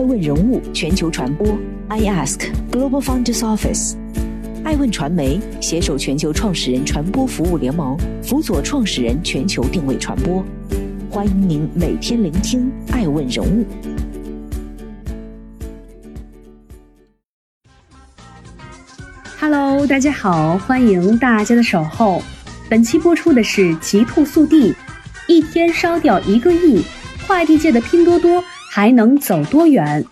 爱问人物全球传播，I Ask Global Founders Office，爱问传媒携手全球创始人传播服务联盟，辅佐创始人全球定位传播。欢迎您每天聆听爱问人物。Hello，大家好，欢迎大家的守候。本期播出的是极兔速递，一天烧掉一个亿，快递界的拼多多还能走多远？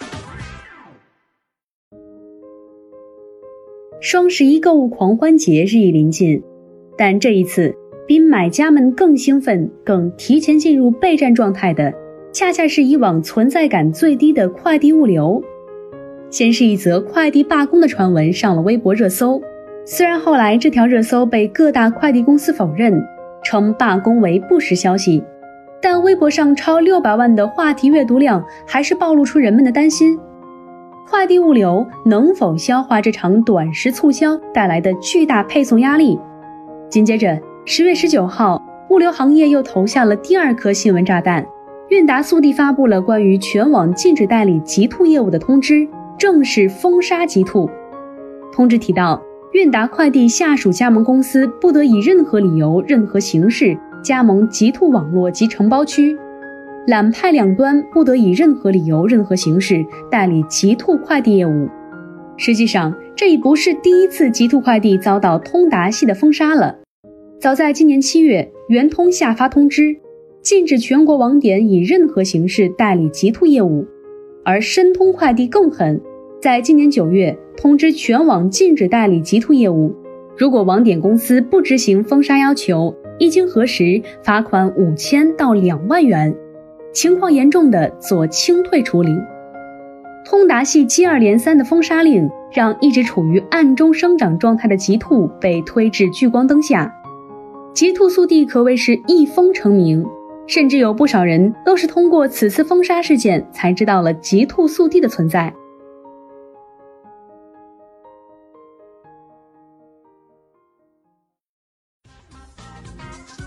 双十一购物狂欢节日益临近，但这一次比买家们更兴奋、更提前进入备战状态的，恰恰是以往存在感最低的快递物流。先是一则快递罢工的传闻上了微博热搜。虽然后来这条热搜被各大快递公司否认，称罢工为不实消息，但微博上超六百万的话题阅读量还是暴露出人们的担心：快递物流能否消化这场短时促销带来的巨大配送压力？紧接着，十月十九号，物流行业又投下了第二颗新闻炸弹，韵达速递发布了关于全网禁止代理极兔业务的通知，正式封杀极兔。通知提到。韵达快递下属加盟公司不得以任何理由、任何形式加盟极兔网络及承包区，揽派两端不得以任何理由、任何形式代理极兔快递业务。实际上，这已不是第一次极兔快递遭到通达系的封杀了。早在今年七月，圆通下发通知，禁止全国网点以任何形式代理极兔业务，而申通快递更狠。在今年九月，通知全网禁止代理极兔业务。如果网点公司不执行封杀要求，一经核实，罚款五千到两万元；情况严重的，做清退处理。通达系接二连三的封杀令，让一直处于暗中生长状态的极兔被推至聚光灯下。极兔速递可谓是一封成名，甚至有不少人都是通过此次封杀事件才知道了极兔速递的存在。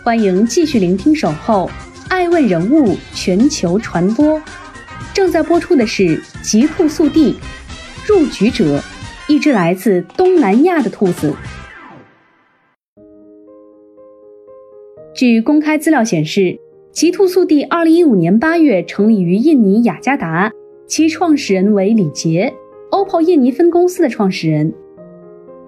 欢迎继续聆听《守候爱问人物全球传播》，正在播出的是《极兔速递》，入局者，一只来自东南亚的兔子。据公开资料显示，极兔速递二零一五年八月成立于印尼雅加达，其创始人为李杰，OPPO 印尼分公司的创始人。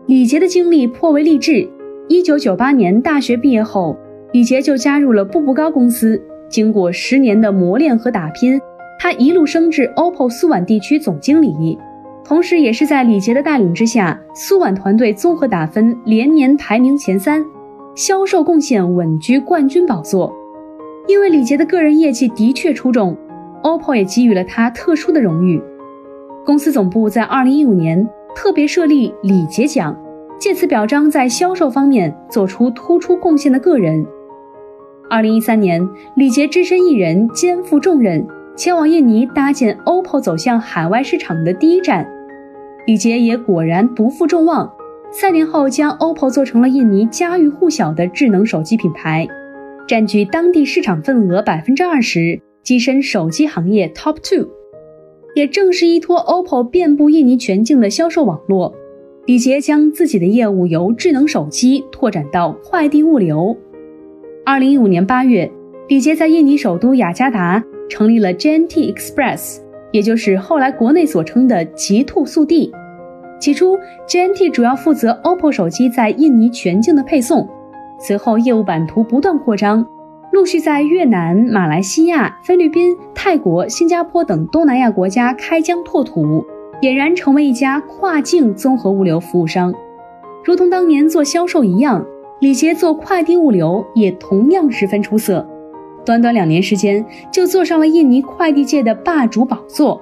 李杰的经历颇为励志，一九九八年大学毕业后。李杰就加入了步步高公司，经过十年的磨练和打拼，他一路升至 OPPO 苏皖地区总经理，同时也是在李杰的带领之下，苏皖团队综合打分连年排名前三，销售贡献稳居冠军宝座。因为李杰的个人业绩的确出众，OPPO 也给予了他特殊的荣誉。公司总部在2015年特别设立李杰奖，借此表彰在销售方面做出突出贡献的个人。二零一三年，李杰只身一人肩负重任，前往印尼搭建 OPPO 走向海外市场的第一站。李杰也果然不负众望，三年后将 OPPO 做成了印尼家喻户晓的智能手机品牌，占据当地市场份额百分之二十，跻身手机行业 Top Two。也正是依托 OPPO 遍布印尼全境的销售网络，李杰将自己的业务由智能手机拓展到快递物流。二零一五年八月，李杰在印尼首都雅加达成立了 JNT Express，也就是后来国内所称的极兔速递。起初，JNT 主要负责 OPPO 手机在印尼全境的配送，随后业务版图不断扩张，陆续在越南、马来西亚、菲律宾、泰国、新加坡等东南亚国家开疆拓土，俨然成为一家跨境综合物流服务商，如同当年做销售一样。李杰做快递物流也同样十分出色，短短两年时间就坐上了印尼快递界的霸主宝座。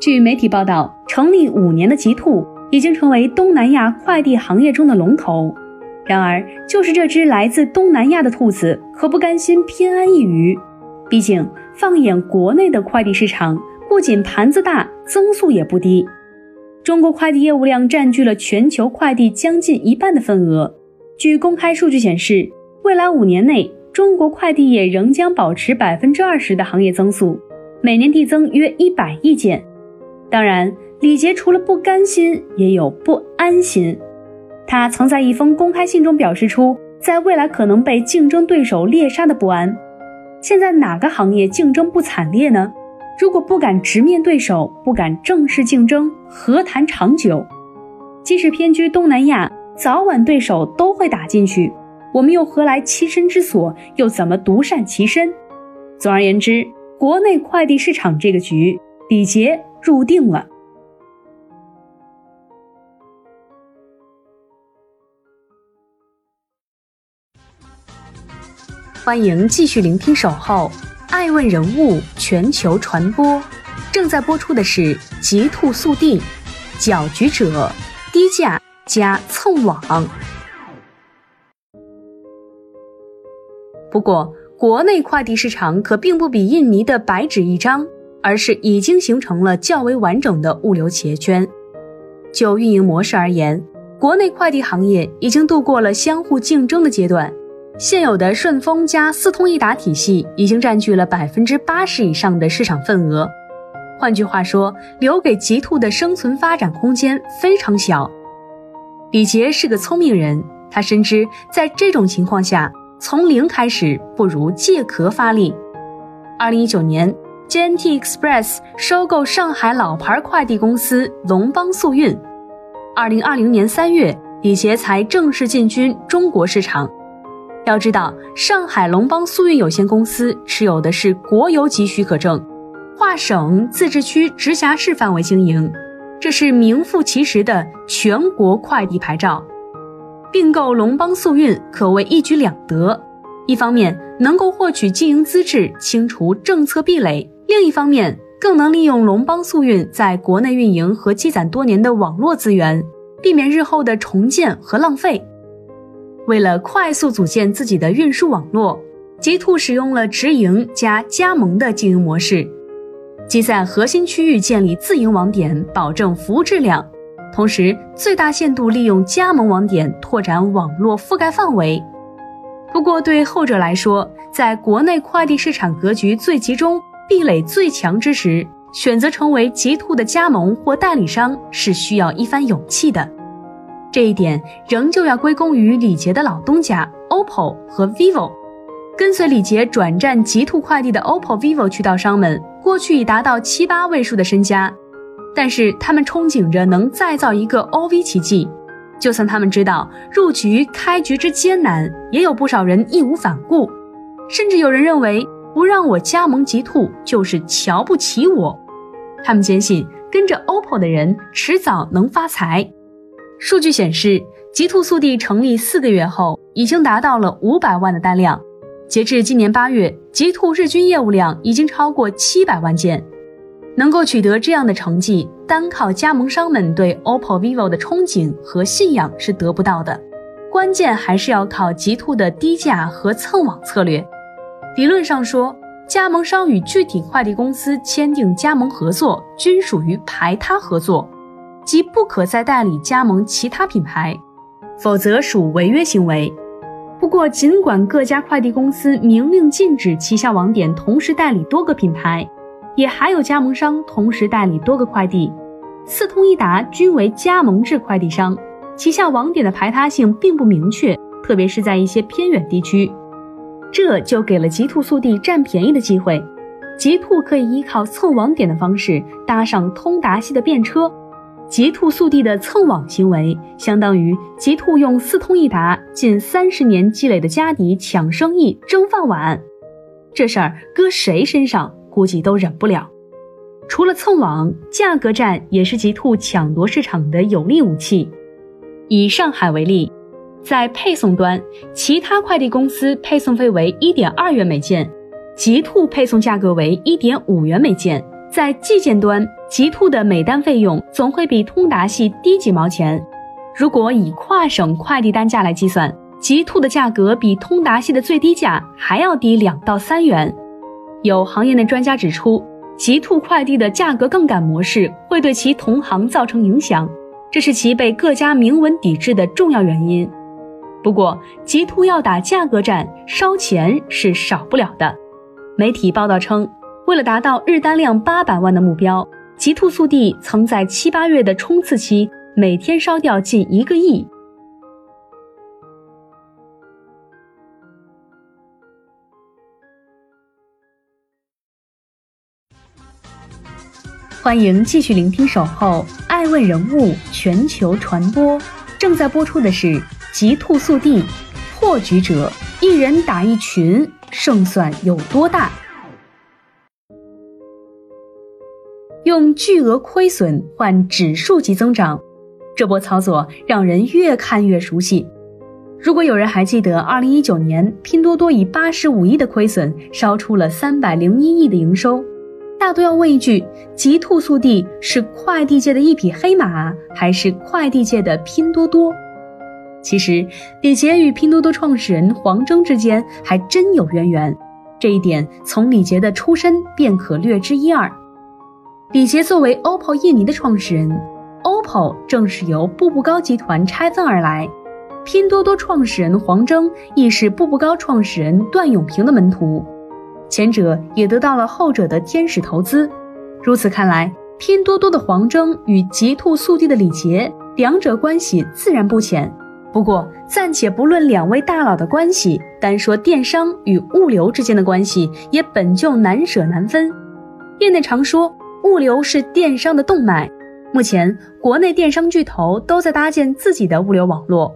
据媒体报道，成立五年的极兔已经成为东南亚快递行业中的龙头。然而，就是这只来自东南亚的兔子，可不甘心偏安一隅。毕竟，放眼国内的快递市场，不仅盘子大，增速也不低。中国快递业务量占据了全球快递将近一半的份额。据公开数据显示，未来五年内，中国快递业仍将保持百分之二十的行业增速，每年递增约一百亿件。当然，李杰除了不甘心，也有不安心。他曾在一封公开信中表示出，在未来可能被竞争对手猎杀的不安。现在哪个行业竞争不惨烈呢？如果不敢直面对手，不敢正式竞争，何谈长久？即使偏居东南亚，早晚对手都会打进去。我们又何来栖身之所？又怎么独善其身？总而言之，国内快递市场这个局，李杰入定了。欢迎继续聆听《守候》，爱问人物全球传播，正在播出的是极兔速递，搅局者，低价加蹭网。不过，国内快递市场可并不比印尼的白纸一张，而是已经形成了较为完整的物流企业圈。就运营模式而言，国内快递行业已经度过了相互竞争的阶段。现有的顺丰加四通一达体系已经占据了百分之八十以上的市场份额，换句话说，留给极兔的生存发展空间非常小。李杰是个聪明人，他深知在这种情况下，从零开始不如借壳发力。二零一九年，JNT Express 收购上海老牌快递公司龙邦速运，二零二零年三月，李杰才正式进军中国市场。要知道，上海龙邦速运有限公司持有的是国有级许可证，跨省、自治区、直辖市范围经营，这是名副其实的全国快递牌照。并购龙邦速运可谓一举两得：一方面能够获取经营资质，清除政策壁垒；另一方面更能利用龙邦速运在国内运营和积攒多年的网络资源，避免日后的重建和浪费。为了快速组建自己的运输网络，极兔使用了直营加加盟的经营模式，即在核心区域建立自营网点，保证服务质量，同时最大限度利用加盟网点拓展网络覆盖范围。不过，对后者来说，在国内快递市场格局最集中、壁垒最强之时，选择成为极兔的加盟或代理商是需要一番勇气的。这一点仍旧要归功于李杰的老东家 OPPO 和 vivo。跟随李杰转战极兔快递的 OPPO、vivo 渠道商们，过去已达到七八位数的身家，但是他们憧憬着能再造一个 OV 奇迹。就算他们知道入局开局之艰难，也有不少人义无反顾，甚至有人认为不让我加盟极兔就是瞧不起我。他们坚信跟着 OPPO 的人迟早能发财。数据显示，极兔速递成立四个月后，已经达到了五百万的单量。截至今年八月，极兔日均业务量已经超过七百万件。能够取得这样的成绩，单靠加盟商们对 OPPO、vivo 的憧憬和信仰是得不到的。关键还是要靠极兔的低价和蹭网策略。理论上说，加盟商与具体快递公司签订加盟合作，均属于排他合作。即不可再代理加盟其他品牌，否则属违约行为。不过，尽管各家快递公司明令禁止旗下网点同时代理多个品牌，也还有加盟商同时代理多个快递。四通一达均为加盟制快递商，旗下网点的排他性并不明确，特别是在一些偏远地区，这就给了极兔速递占便宜的机会。极兔可以依靠蹭网点的方式搭上通达系的便车。极兔速递的蹭网行为，相当于极兔用四通一达近三十年积累的家底抢生意、争饭碗。这事儿搁谁身上，估计都忍不了。除了蹭网，价格战也是极兔抢夺市场的有力武器。以上海为例，在配送端，其他快递公司配送费为一点二元每件，极兔配送价格为一点五元每件。在寄件端，极兔的每单费用总会比通达系低几毛钱。如果以跨省快递单价来计算，极兔的价格比通达系的最低价还要低两到三元。有行业内专家指出，极兔快递的价格杠杆模式会对其同行造成影响，这是其被各家明文抵制的重要原因。不过，极兔要打价格战，烧钱是少不了的。媒体报道称。为了达到日单量八百万的目标，极兔速递曾在七八月的冲刺期，每天烧掉近一个亿。欢迎继续聆听《守候爱问人物全球传播》，正在播出的是《极兔速递》，破局者一人打一群，胜算有多大？用巨额亏损换指数级增长，这波操作让人越看越熟悉。如果有人还记得，二零一九年拼多多以八十五亿的亏损烧出了三百零一亿的营收。大都要问一句：极兔速递是快递界的一匹黑马，还是快递界的拼多多？其实，李杰与拼多多创始人黄峥之间还真有渊源，这一点从李杰的出身便可略知一二。李杰作为 OPPO 印尼的创始人，OPPO 正是由步步高集团拆分而来，拼多多创始人黄峥亦是步步高创始人段永平的门徒。前者也得到了后者的天使投资，如此看来，拼多多的黄峥与极兔速递的李杰，两者关系自然不浅。不过，暂且不论两位大佬的关系，单说电商与物流之间的关系，也本就难舍难分。业内常说，物流是电商的动脉。目前，国内电商巨头都在搭建自己的物流网络。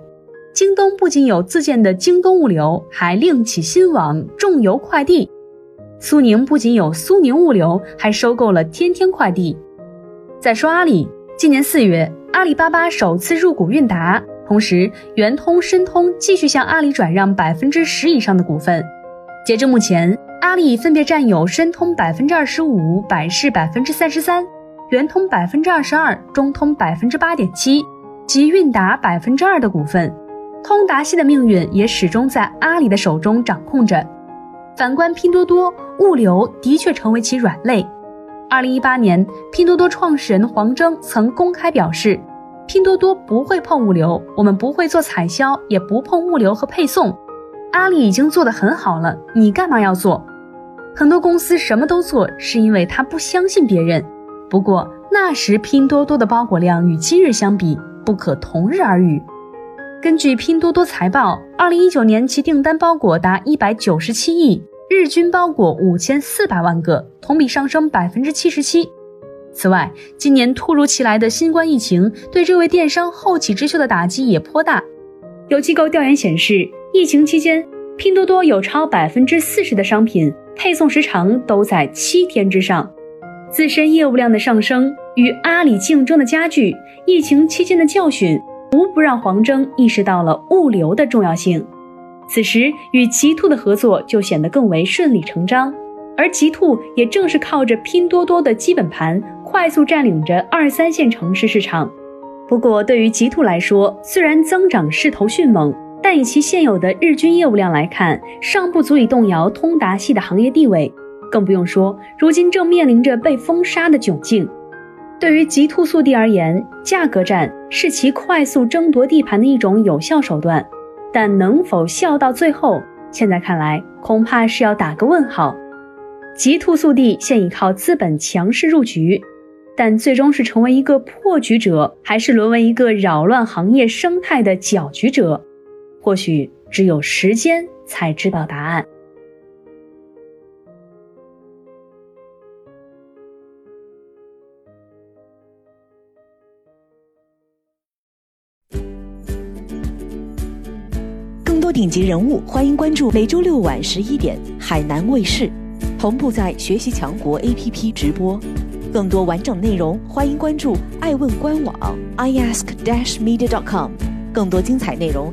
京东不仅有自建的京东物流，还另起新网众邮快递。苏宁不仅有苏宁物流，还收购了天天快递。再说阿里，今年四月，阿里巴巴首次入股韵达，同时圆通、申通继续向阿里转让百分之十以上的股份。截至目前，阿里分别占有申通百分之二十五、百世百分之三十三、圆通百分之二十二、中通百分之八点七及韵达百分之二的股份。通达系的命运也始终在阿里的手中掌控着。反观拼多多，物流的确成为其软肋。二零一八年，拼多多创始人黄峥曾公开表示，拼多多不会碰物流，我们不会做采销，也不碰物流和配送。阿里已经做得很好了，你干嘛要做？很多公司什么都做，是因为他不相信别人。不过那时拼多多的包裹量与今日相比，不可同日而语。根据拼多多财报，二零一九年其订单包裹达一百九十七亿，日均包裹五千四百万个，同比上升百分之七十七。此外，今年突如其来的新冠疫情对这位电商后起之秀的打击也颇大。有机构调研显示，疫情期间，拼多多有超百分之四十的商品配送时长都在七天之上。自身业务量的上升与阿里竞争的加剧，疫情期间的教训。无不让黄峥意识到了物流的重要性，此时与极兔的合作就显得更为顺理成章。而极兔也正是靠着拼多多的基本盘，快速占领着二三线城市市场。不过，对于极兔来说，虽然增长势头迅猛，但以其现有的日均业务量来看，尚不足以动摇通达系的行业地位。更不用说，如今正面临着被封杀的窘境。对于极兔速递而言，价格战是其快速争夺地盘的一种有效手段，但能否笑到最后，现在看来恐怕是要打个问号。极兔速递现已靠资本强势入局，但最终是成为一个破局者，还是沦为一个扰乱行业生态的搅局者，或许只有时间才知道答案。更多顶级人物，欢迎关注每周六晚十一点海南卫视，同步在学习强国 APP 直播。更多完整内容，欢迎关注爱问官网 iask-media.com。更多精彩内容，